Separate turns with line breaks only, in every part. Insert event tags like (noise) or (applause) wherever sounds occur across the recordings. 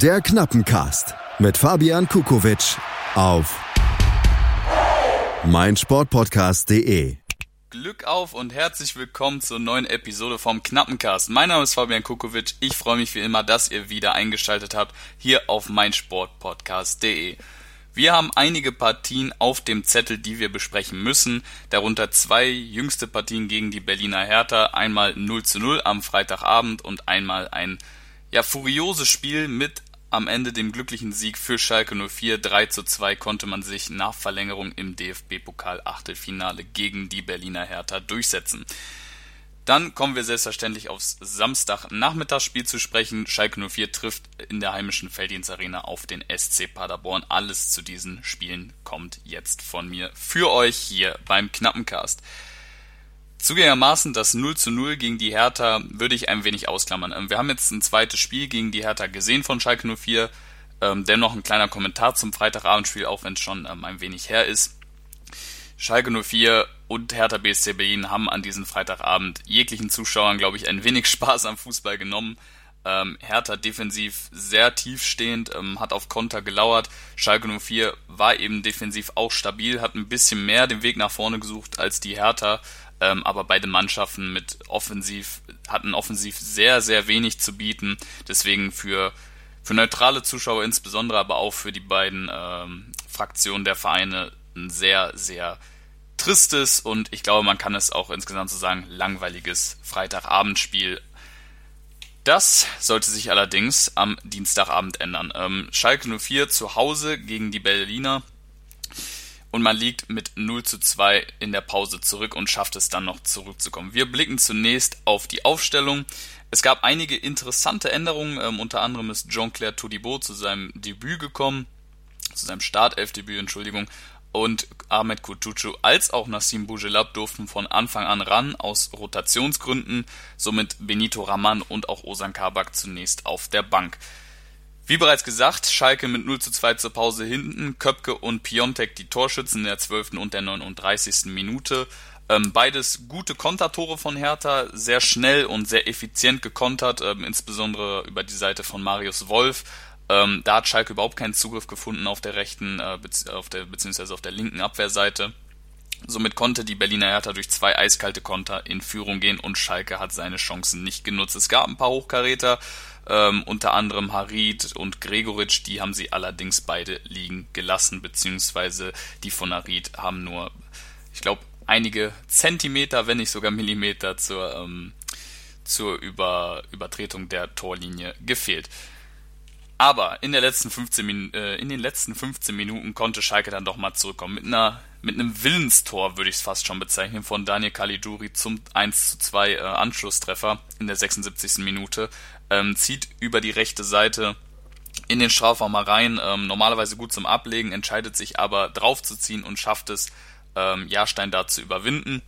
Der Knappencast mit Fabian Kukowitsch auf meinsportpodcast.de.
Glück auf und herzlich willkommen zur neuen Episode vom Knappencast. Mein Name ist Fabian Kukowitsch. Ich freue mich wie immer, dass ihr wieder eingeschaltet habt hier auf meinsportpodcast.de. Wir haben einige Partien auf dem Zettel, die wir besprechen müssen, darunter zwei jüngste Partien gegen die Berliner Hertha, einmal 0 zu 0 am Freitagabend und einmal ein ja, furioses Spiel mit am Ende dem glücklichen Sieg für Schalke 04. 3 zu 2 konnte man sich nach Verlängerung im DFB-Pokal Achtelfinale gegen die Berliner Hertha durchsetzen. Dann kommen wir selbstverständlich aufs Samstagnachmittagsspiel zu sprechen. Schalke 04 trifft in der heimischen Felddienst Arena auf den SC Paderborn. Alles zu diesen Spielen kommt jetzt von mir für euch hier beim Knappencast. Zugängermaßen das 0 zu 0 gegen die Hertha würde ich ein wenig ausklammern. Ähm, wir haben jetzt ein zweites Spiel gegen die Hertha gesehen von Schalke 04. Ähm, dennoch ein kleiner Kommentar zum Freitagabendspiel, auch wenn es schon ähm, ein wenig her ist. Schalke 04 und Hertha BSC Berlin haben an diesem Freitagabend jeglichen Zuschauern, glaube ich, ein wenig (laughs) Spaß am Fußball genommen. Ähm, Hertha defensiv sehr tiefstehend, ähm, hat auf Konter gelauert. Schalke 04 war eben defensiv auch stabil, hat ein bisschen mehr den Weg nach vorne gesucht als die Hertha, ähm, aber beide Mannschaften mit offensiv hatten offensiv sehr, sehr wenig zu bieten. Deswegen für, für neutrale Zuschauer insbesondere, aber auch für die beiden ähm, Fraktionen der Vereine ein sehr, sehr tristes und ich glaube, man kann es auch insgesamt so sagen, langweiliges Freitagabendspiel. Das sollte sich allerdings am Dienstagabend ändern. Ähm, Schalke 04 zu Hause gegen die Berliner und man liegt mit 0 zu 2 in der Pause zurück und schafft es dann noch zurückzukommen. Wir blicken zunächst auf die Aufstellung. Es gab einige interessante Änderungen, ähm, unter anderem ist Jean-Claire Todibo zu seinem Debüt gekommen, zu seinem Startelfdebüt, Entschuldigung, und Ahmed Kutucu als auch Nassim Bougelab durften von Anfang an ran aus Rotationsgründen, somit Benito Raman und auch Osan Kabak zunächst auf der Bank. Wie bereits gesagt, Schalke mit 0 zu 2 zur Pause hinten, Köpke und Piontek die Torschützen in der 12. und der 39. Minute. Ähm, beides gute Kontertore von Hertha, sehr schnell und sehr effizient gekontert, ähm, insbesondere über die Seite von Marius Wolf. Ähm, da hat Schalke überhaupt keinen Zugriff gefunden auf der rechten, äh, auf der, beziehungsweise auf der linken Abwehrseite. Somit konnte die Berliner Hertha durch zwei eiskalte Konter in Führung gehen und Schalke hat seine Chancen nicht genutzt. Es gab ein paar Hochkaräter, ähm, unter anderem Harid und Gregoritsch, die haben sie allerdings beide liegen gelassen, beziehungsweise die von Harid haben nur, ich glaube, einige Zentimeter, wenn nicht sogar Millimeter zur, ähm, zur Über Übertretung der Torlinie gefehlt. Aber in, der letzten 15 äh, in den letzten 15 Minuten konnte Schalke dann doch mal zurückkommen. Mit, einer, mit einem Willenstor würde ich es fast schon bezeichnen von Daniel Caligiuri zum 1 zu 2 äh, Anschlusstreffer in der 76. Minute. Ähm, zieht über die rechte Seite in den Strafraum rein, ähm, normalerweise gut zum Ablegen, entscheidet sich aber draufzuziehen und schafft es, ähm, Jahrstein da zu überwinden.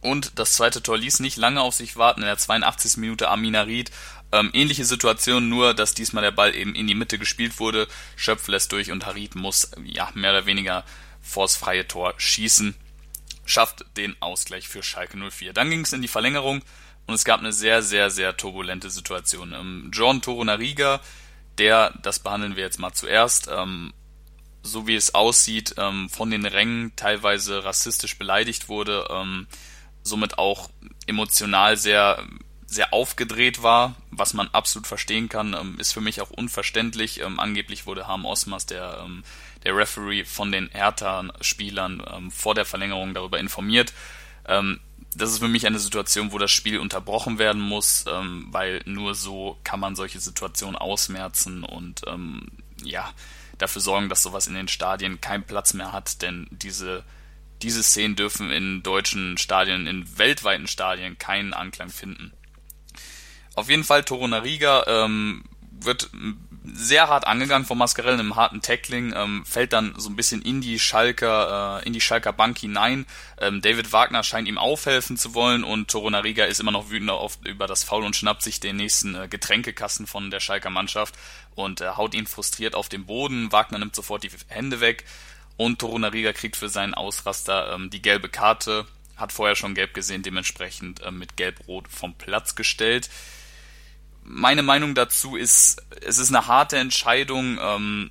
Und das zweite Tor ließ nicht lange auf sich warten. In der 82. Minute Amina Ried ähm, ähnliche Situation, nur dass diesmal der Ball eben in die Mitte gespielt wurde. Schöpf lässt durch und Harid muss ja mehr oder weniger vors freie Tor schießen. Schafft den Ausgleich für Schalke 04. Dann ging es in die Verlängerung und es gab eine sehr, sehr, sehr turbulente Situation. Ähm, John Toronariga, der, das behandeln wir jetzt mal zuerst, ähm, so wie es aussieht, ähm, von den Rängen teilweise rassistisch beleidigt wurde, ähm, somit auch emotional sehr sehr aufgedreht war, was man absolut verstehen kann, ähm, ist für mich auch unverständlich. Ähm, angeblich wurde Harm Osmas, der, ähm, der Referee, von den Hertha-Spielern vor der Verlängerung darüber informiert. Das ist für mich eine Situation, wo das Spiel unterbrochen werden muss, weil nur so kann man solche Situationen ausmerzen und ja, dafür sorgen, dass sowas in den Stadien keinen Platz mehr hat, denn diese diese Szenen dürfen in deutschen Stadien, in weltweiten Stadien keinen Anklang finden. Auf jeden Fall Torunariga ähm, wird sehr hart angegangen von Mascarell einem harten Tackling, ähm, fällt dann so ein bisschen in die Schalker, äh, in die Schalker Bank hinein. Ähm, David Wagner scheint ihm aufhelfen zu wollen und Torunariga ist immer noch wütend auf, über das Foul und schnappt sich den nächsten äh, Getränkekasten von der Schalker Mannschaft und äh, haut ihn frustriert auf den Boden. Wagner nimmt sofort die Hände weg und Torunariga kriegt für seinen Ausraster ähm, die gelbe Karte, hat vorher schon gelb gesehen, dementsprechend äh, mit gelb-rot vom Platz gestellt. Meine Meinung dazu ist, es ist eine harte Entscheidung. Ähm,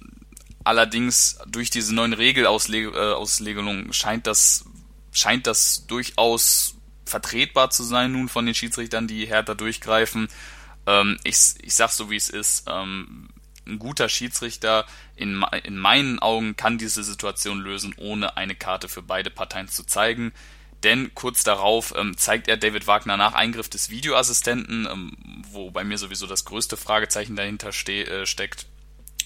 allerdings durch diese neuen Regelauslegungen äh, scheint das, scheint das durchaus vertretbar zu sein nun von den Schiedsrichtern, die härter durchgreifen. Ähm, ich, ich sag's so wie es ist. Ähm, ein guter Schiedsrichter in, in meinen Augen kann diese Situation lösen, ohne eine Karte für beide Parteien zu zeigen. Denn kurz darauf ähm, zeigt er David Wagner nach Eingriff des Videoassistenten, ähm, wo bei mir sowieso das größte Fragezeichen dahinter ste äh, steckt,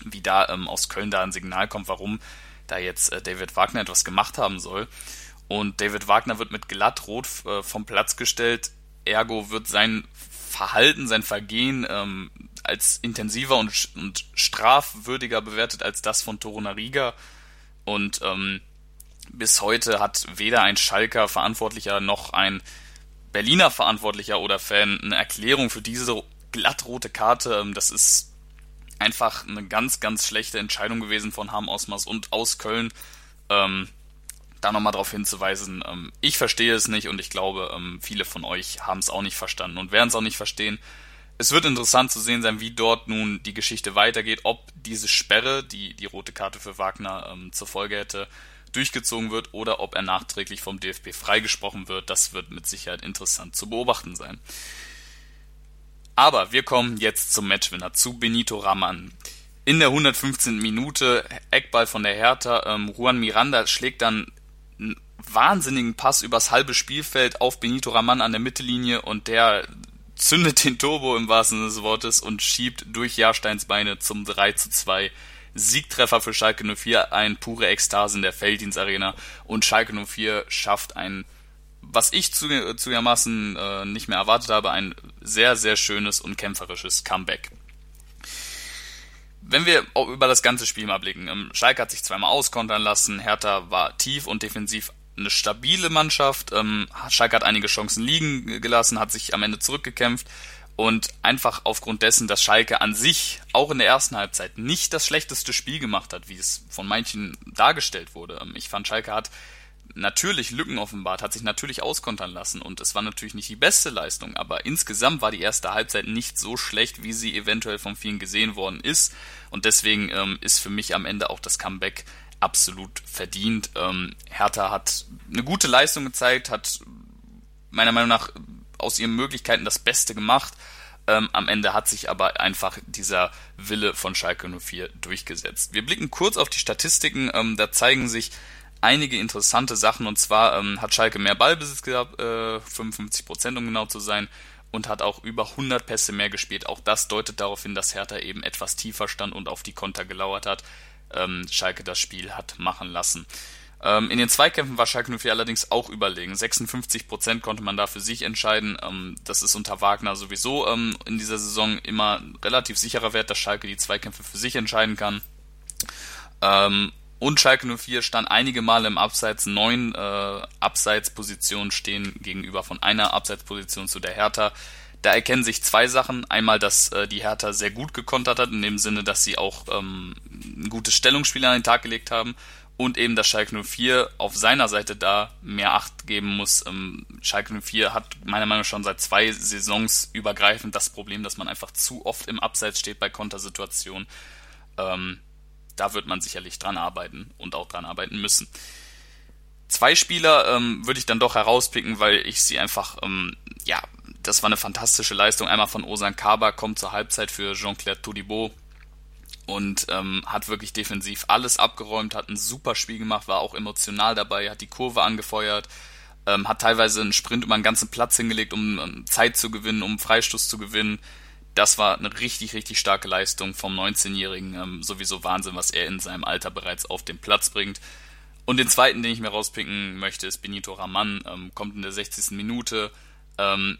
wie da ähm, aus Köln da ein Signal kommt, warum da jetzt äh, David Wagner etwas gemacht haben soll. Und David Wagner wird mit glattrot äh, vom Platz gestellt, ergo wird sein Verhalten, sein Vergehen ähm, als intensiver und, und strafwürdiger bewertet als das von Torunariga. Und ähm, bis heute hat weder ein Schalker Verantwortlicher noch ein Berliner Verantwortlicher oder Fan eine Erklärung für diese glattrote Karte. Ähm, das ist einfach eine ganz, ganz schlechte Entscheidung gewesen von Ham Osmas und aus Köln. Ähm, da nochmal darauf hinzuweisen, ähm, ich verstehe es nicht und ich glaube, ähm, viele von euch haben es auch nicht verstanden und werden es auch nicht verstehen. Es wird interessant zu sehen sein, wie dort nun die Geschichte weitergeht, ob diese Sperre, die die rote Karte für Wagner ähm, zur Folge hätte, durchgezogen wird oder ob er nachträglich vom DFB freigesprochen wird. Das wird mit Sicherheit interessant zu beobachten sein. Aber wir kommen jetzt zum Matchwinner, zu Benito Raman. In der 115. Minute Eckball von der Hertha. Ähm, Juan Miranda schlägt dann einen wahnsinnigen Pass übers halbe Spielfeld auf Benito Raman an der Mittellinie und der zündet den Turbo im wahrsten Sinne des Wortes und schiebt durch Jahrsteins Beine zum 3 zu 2 Siegtreffer für Schalke 04, ein pure Ekstase in der Felddienstarena und Schalke 04 schafft ein, was ich zu, zugegebenermaßen äh, nicht mehr erwartet habe, ein sehr, sehr schönes und kämpferisches Comeback. Wenn wir über das ganze Spiel mal blicken, ähm, Schalke hat sich zweimal auskontern lassen, Hertha war tief und defensiv eine stabile Mannschaft, ähm, Schalke hat einige Chancen liegen gelassen, hat sich am Ende zurückgekämpft, und einfach aufgrund dessen, dass Schalke an sich auch in der ersten Halbzeit nicht das schlechteste Spiel gemacht hat, wie es von manchen dargestellt wurde. Ähm, ich fand, Schalke hat natürlich Lücken offenbart, hat sich natürlich auskontern lassen und es war natürlich nicht die beste Leistung, aber insgesamt war die erste Halbzeit nicht so schlecht, wie sie eventuell von vielen gesehen worden ist und deswegen ähm, ist für mich am Ende auch das Comeback absolut verdient. Ähm, Hertha hat eine gute Leistung gezeigt, hat meiner Meinung nach aus ihren Möglichkeiten das Beste gemacht. Ähm, am Ende hat sich aber einfach dieser Wille von Schalke 04 durchgesetzt. Wir blicken kurz auf die Statistiken. Ähm, da zeigen sich einige interessante Sachen. Und zwar ähm, hat Schalke mehr Ballbesitz gehabt, äh, 55 Prozent um genau zu sein, und hat auch über 100 Pässe mehr gespielt. Auch das deutet darauf hin, dass Hertha eben etwas tiefer stand und auf die Konter gelauert hat. Ähm, Schalke das Spiel hat machen lassen. Ähm, in den Zweikämpfen war Schalke 04 allerdings auch überlegen. 56% konnte man da für sich entscheiden. Ähm, das ist unter Wagner sowieso ähm, in dieser Saison immer relativ sicherer Wert, dass Schalke die Zweikämpfe für sich entscheiden kann. Und Schalke 04 stand einige Male im Abseits. Neun äh, Abseitspositionen stehen gegenüber von einer Abseitsposition zu der Hertha. Da erkennen sich zwei Sachen. Einmal, dass äh, die Hertha sehr gut gekontert hat, in dem Sinne, dass sie auch ähm, ein gutes Stellungsspiel an den Tag gelegt haben und eben, dass Schalke 04 auf seiner Seite da mehr Acht geben muss. Ähm, Schalke 04 hat meiner Meinung nach schon seit zwei Saisons übergreifend das Problem, dass man einfach zu oft im Abseits steht bei Kontersituationen. Ähm, da wird man sicherlich dran arbeiten und auch dran arbeiten müssen. Zwei Spieler ähm, würde ich dann doch herauspicken, weil ich sie einfach, ähm, ja, das war eine fantastische Leistung. Einmal von Osan Kaba, kommt zur Halbzeit für Jean-Claire Todibo, und ähm, hat wirklich defensiv alles abgeräumt, hat ein super Spiel gemacht, war auch emotional dabei, hat die Kurve angefeuert, ähm, hat teilweise einen Sprint über einen ganzen Platz hingelegt, um um Zeit zu gewinnen, um Freistoß zu gewinnen. Das war eine richtig, richtig starke Leistung vom 19-Jährigen. Ähm, sowieso Wahnsinn, was er in seinem Alter bereits auf den Platz bringt. Und den zweiten, den ich mir rauspicken möchte, ist Benito Raman. Ähm, kommt in der 60. Minute. Ähm,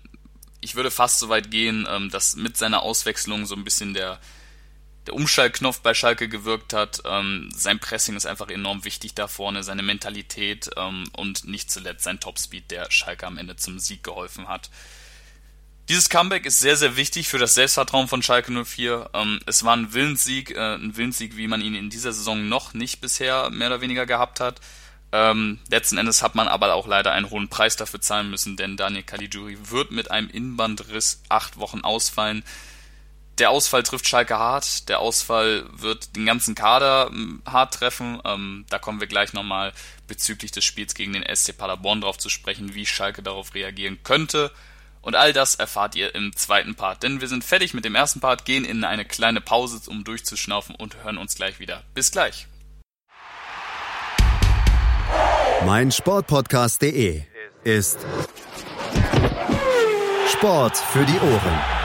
ich würde fast so weit gehen, ähm, dass mit seiner Auswechslung so ein bisschen der, der Umschaltknopf bei Schalke gewirkt hat. Ähm, sein Pressing ist einfach enorm wichtig da vorne, seine Mentalität ähm, und nicht zuletzt sein Topspeed, der Schalke am Ende zum Sieg geholfen hat. Dieses Comeback ist sehr, sehr wichtig für das Selbstvertrauen von Schalke 04. Ähm, es war ein Willenssieg, äh, ein Willenssieg, wie man ihn in dieser Saison noch nicht bisher mehr oder weniger gehabt hat. Ähm, letzten Endes hat man aber auch leider einen hohen Preis dafür zahlen müssen, denn Daniel Caligiuri wird mit einem Innenbandriss acht Wochen ausfallen. Der Ausfall trifft Schalke hart. Der Ausfall wird den ganzen Kader ähm, hart treffen. Ähm, da kommen wir gleich nochmal bezüglich des Spiels gegen den SC Paderborn drauf zu sprechen, wie Schalke darauf reagieren könnte. Und all das erfahrt ihr im zweiten Part. Denn wir sind fertig mit dem ersten Part, gehen in eine kleine Pause, um durchzuschnaufen und hören uns gleich wieder. Bis gleich.
Mein Sportpodcast.de ist Sport für die Ohren.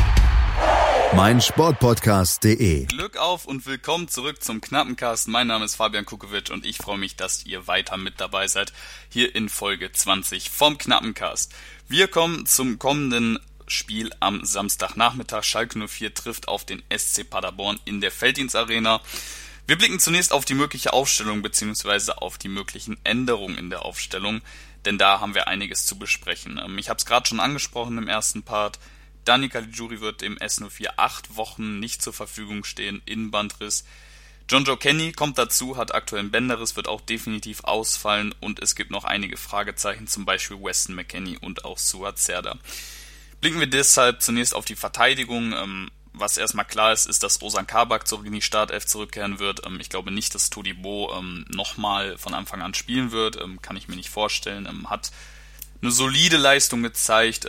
mein Sportpodcast.de.
Glück auf und willkommen zurück zum Knappencast. Mein Name ist Fabian Kukowitsch und ich freue mich, dass ihr weiter mit dabei seid hier in Folge 20 vom Knappencast. Wir kommen zum kommenden Spiel am Samstagnachmittag. Schalke 04 trifft auf den SC Paderborn in der Felddienstarena. Wir blicken zunächst auf die mögliche Aufstellung bzw. auf die möglichen Änderungen in der Aufstellung, denn da haben wir einiges zu besprechen. Ähm, ich habe es gerade schon angesprochen im ersten Part. Dani Caligiuri wird im S04 acht Wochen nicht zur Verfügung stehen, Innenbandriss. John Joe Kenny kommt dazu, hat aktuell einen Bänderriss, wird auch definitiv ausfallen und es gibt noch einige Fragezeichen, zum Beispiel Weston McKenney und auch Suat Serda. Blicken wir deshalb zunächst auf die Verteidigung. Ähm, was erstmal klar ist, ist, dass Osan Kabak zurück in die Startelf zurückkehren wird. Ähm, ich glaube nicht, dass Todibo ähm, nochmal von Anfang an spielen wird. kann ich mir nicht vorstellen. hat eine solide Leistung gezeigt.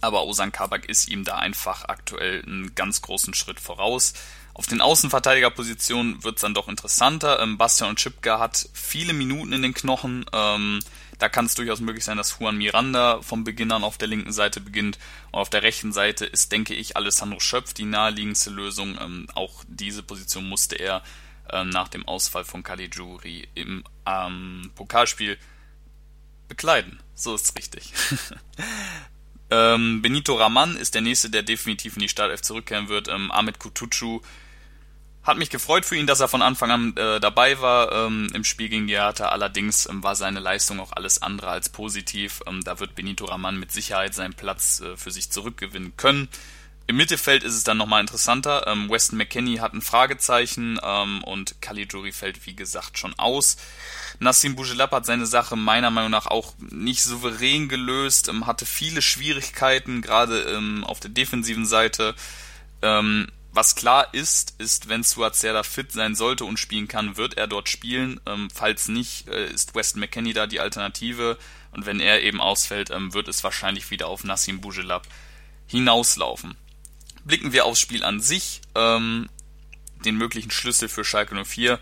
Aber Osan Kabak ist ihm da einfach aktuell einen ganz großen Schritt voraus. Auf den Außenverteidigerpositionen wird es dann doch interessanter. Ähm, Bastian und Chipka hat viele Minuten in den Knochen. Ähm, da kann es durchaus möglich sein, dass Juan Miranda vom Beginn an auf der linken Seite beginnt. Und auf der rechten Seite ist, denke ich, Alessandro Schöpf die naheliegendste Lösung. Ähm, auch diese Position musste er äh, nach dem Ausfall von Caligiuri im ähm, Pokalspiel bekleiden. So ist richtig. (laughs) Ähm, Benito Raman ist der nächste, der definitiv in die Startelf zurückkehren wird. Ähm, Ahmed Kutucu hat mich gefreut für ihn, dass er von Anfang an äh, dabei war ähm, im Spiel gegen Hertha. Allerdings ähm, war seine Leistung auch alles andere als positiv. Ähm, da wird Benito Raman mit Sicherheit seinen Platz äh, für sich zurückgewinnen können. Im Mittelfeld ist es dann nochmal interessanter. Ähm, Weston McKenney hat ein Fragezeichen ähm, und Caligiuri fällt wie gesagt schon aus. Nassim Bougelab hat seine Sache meiner Meinung nach auch nicht souverän gelöst, ähm, hatte viele Schwierigkeiten, gerade ähm, auf der defensiven Seite. Ähm, was klar ist, ist, wenn Suazerda fit sein sollte und spielen kann, wird er dort spielen. Ähm, falls nicht, äh, ist Weston McKenney da die Alternative. Und wenn er eben ausfällt, ähm, wird es wahrscheinlich wieder auf Nassim Bougelab hinauslaufen. Blicken wir aufs Spiel an sich, ähm, den möglichen Schlüssel für Schalke 04.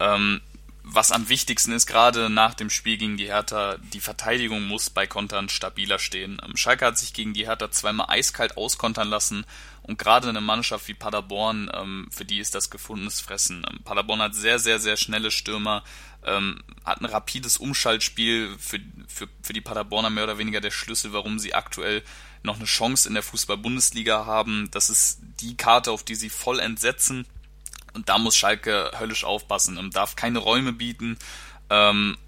Ähm, was am wichtigsten ist, gerade nach dem Spiel gegen die Hertha, die Verteidigung muss bei Kontern stabiler stehen. Ähm, Schalke hat sich gegen die Hertha zweimal eiskalt auskontern lassen und gerade eine Mannschaft wie Paderborn, ähm, für die ist das gefundenes Fressen. Ähm, Paderborn hat sehr, sehr, sehr schnelle Stürmer, hat ein rapides Umschaltspiel für, für, für die Paderborner mehr oder weniger der Schlüssel, warum sie aktuell noch eine Chance in der Fußball-Bundesliga haben. Das ist die Karte, auf die sie voll entsetzen und da muss Schalke höllisch aufpassen und darf keine Räume bieten. Ähm,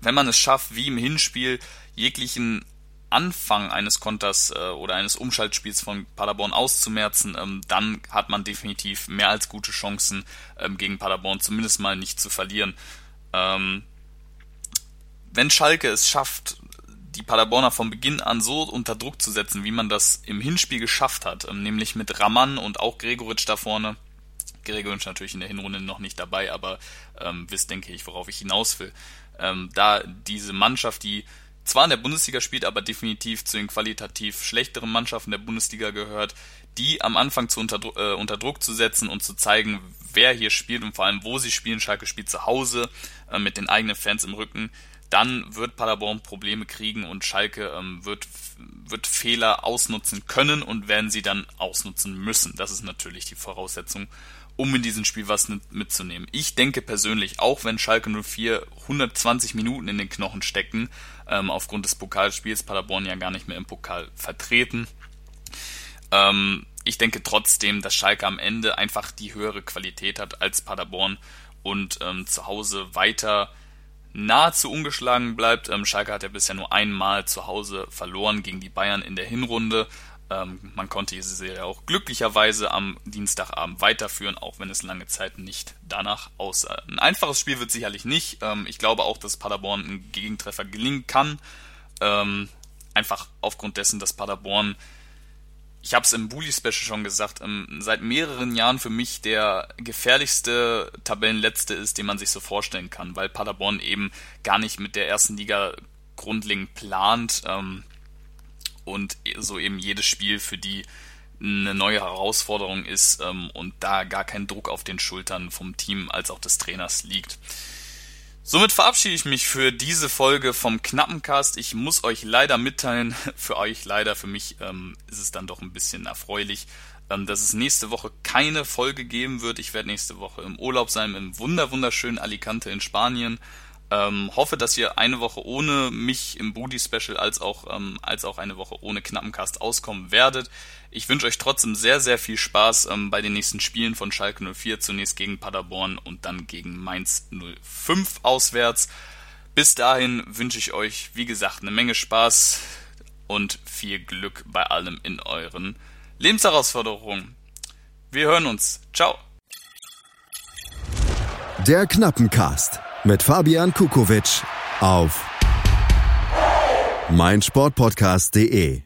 wenn man es schafft, wie im Hinspiel, jeglichen Anfang eines Konters äh, oder eines Umschaltspiels von Paderborn auszumerzen, ähm, dann hat man definitiv mehr als gute Chancen, ähm, gegen Paderborn zumindest mal nicht zu verlieren. Ähm, wenn Schalke es schafft, die Paderborner von Beginn an so unter Druck zu setzen, wie man das im Hinspiel geschafft hat, ähm, nämlich mit Raman und auch Gregoritsch da vorne, Gregoritsch natürlich in der Hinrunde noch nicht dabei, aber ähm, wisst, denke ich, worauf ich hinaus will. Ähm, da diese Mannschaft, die zwar in der Bundesliga spielt, aber definitiv zu den qualitativ schlechteren Mannschaften der Bundesliga gehört, die am Anfang zu unter, äh, unter Druck zu setzen und zu zeigen, wer hier spielt und vor allem wo sie spielen. Schalke spielt zu Hause äh, mit den eigenen Fans im Rücken. Dann wird Paderborn Probleme kriegen und Schalke ähm, wird, wird Fehler ausnutzen können und werden sie dann ausnutzen müssen. Das ist natürlich die Voraussetzung, um in diesem Spiel was mitzunehmen. Ich denke persönlich, auch wenn Schalke 04 120 Minuten in den Knochen stecken, ähm, aufgrund des Pokalspiels, Paderborn ja gar nicht mehr im Pokal vertreten, ähm, ich denke trotzdem, dass Schalke am Ende einfach die höhere Qualität hat als Paderborn und ähm, zu Hause weiter nahezu ungeschlagen bleibt. Ähm, Schalke hat ja bisher nur einmal zu Hause verloren gegen die Bayern in der Hinrunde. Ähm, man konnte diese Serie auch glücklicherweise am Dienstagabend weiterführen, auch wenn es lange Zeit nicht danach aussah. Ein einfaches Spiel wird sicherlich nicht. Ähm, ich glaube auch, dass Paderborn ein Gegentreffer gelingen kann. Ähm, einfach aufgrund dessen, dass Paderborn, ich habe es im Bully-Special schon gesagt, ähm, seit mehreren Jahren für mich der gefährlichste Tabellenletzte ist, den man sich so vorstellen kann, weil Paderborn eben gar nicht mit der ersten Liga grundlegend plant. Ähm, und so eben jedes Spiel für die eine neue Herausforderung ist ähm, und da gar kein Druck auf den Schultern vom Team als auch des Trainers liegt. Somit verabschiede ich mich für diese Folge vom Knappencast. Ich muss euch leider mitteilen, (laughs) für euch leider, für mich ähm, ist es dann doch ein bisschen erfreulich, ähm, dass es nächste Woche keine Folge geben wird. Ich werde nächste Woche im Urlaub sein, im wunder wunderschönen Alicante in Spanien. Ähm, hoffe, dass ihr eine Woche ohne mich im Booty Special als auch, ähm, als auch eine Woche ohne Knappencast auskommen werdet. Ich wünsche euch trotzdem sehr, sehr viel Spaß ähm, bei den nächsten Spielen von Schalke 04, zunächst gegen Paderborn und dann gegen Mainz 05 auswärts. Bis dahin wünsche ich euch, wie gesagt, eine Menge Spaß und viel Glück bei allem in euren Lebensherausforderungen. Wir hören uns. Ciao.
Der Knappencast mit Fabian Kukowitsch auf meinsportpodcast.de